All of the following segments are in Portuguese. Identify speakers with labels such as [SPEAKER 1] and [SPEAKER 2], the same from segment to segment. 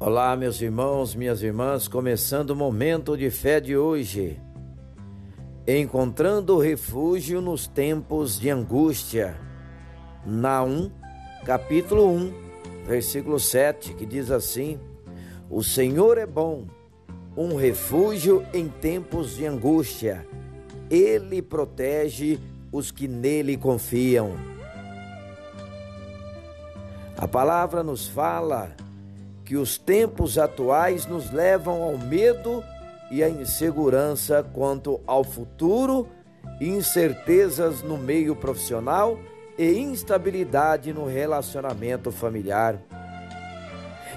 [SPEAKER 1] Olá, meus irmãos, minhas irmãs, começando o momento de fé de hoje. Encontrando refúgio nos tempos de angústia. Naum, capítulo 1, versículo 7, que diz assim: O Senhor é bom, um refúgio em tempos de angústia. Ele protege os que nele confiam. A palavra nos fala que os tempos atuais nos levam ao medo e à insegurança quanto ao futuro, incertezas no meio profissional e instabilidade no relacionamento familiar.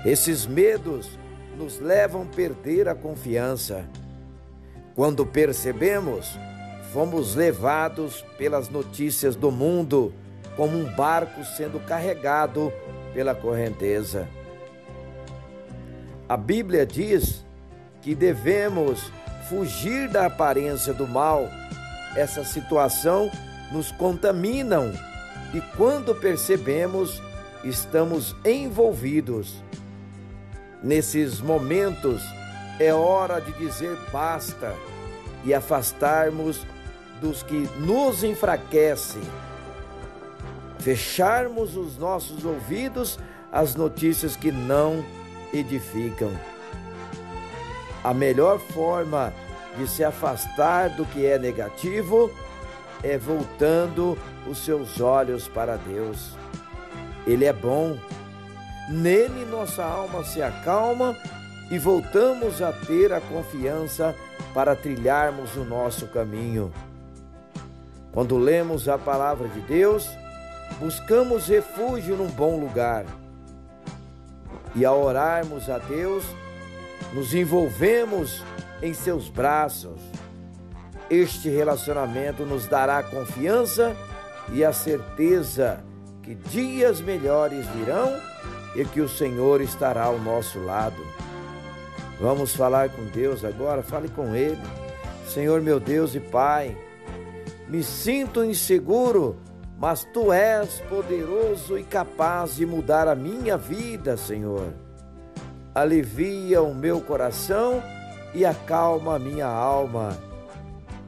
[SPEAKER 1] Esses medos nos levam a perder a confiança. Quando percebemos, fomos levados pelas notícias do mundo como um barco sendo carregado pela correnteza. A Bíblia diz que devemos fugir da aparência do mal. Essa situação nos contaminam e quando percebemos, estamos envolvidos. Nesses momentos é hora de dizer basta e afastarmos dos que nos enfraquecem. Fecharmos os nossos ouvidos às notícias que não edificam. A melhor forma de se afastar do que é negativo é voltando os seus olhos para Deus. Ele é bom. Nele nossa alma se acalma e voltamos a ter a confiança para trilharmos o nosso caminho. Quando lemos a palavra de Deus, buscamos refúgio num bom lugar e ao orarmos a Deus, nos envolvemos em seus braços. Este relacionamento nos dará confiança e a certeza que dias melhores virão e que o Senhor estará ao nosso lado. Vamos falar com Deus agora, fale com Ele. Senhor meu Deus e Pai, me sinto inseguro mas tu és poderoso e capaz de mudar a minha vida, Senhor. Alivia o meu coração e acalma a minha alma.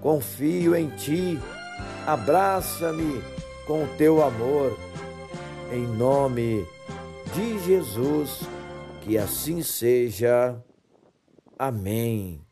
[SPEAKER 1] Confio em ti, abraça-me com o teu amor. Em nome de Jesus, que assim seja. Amém.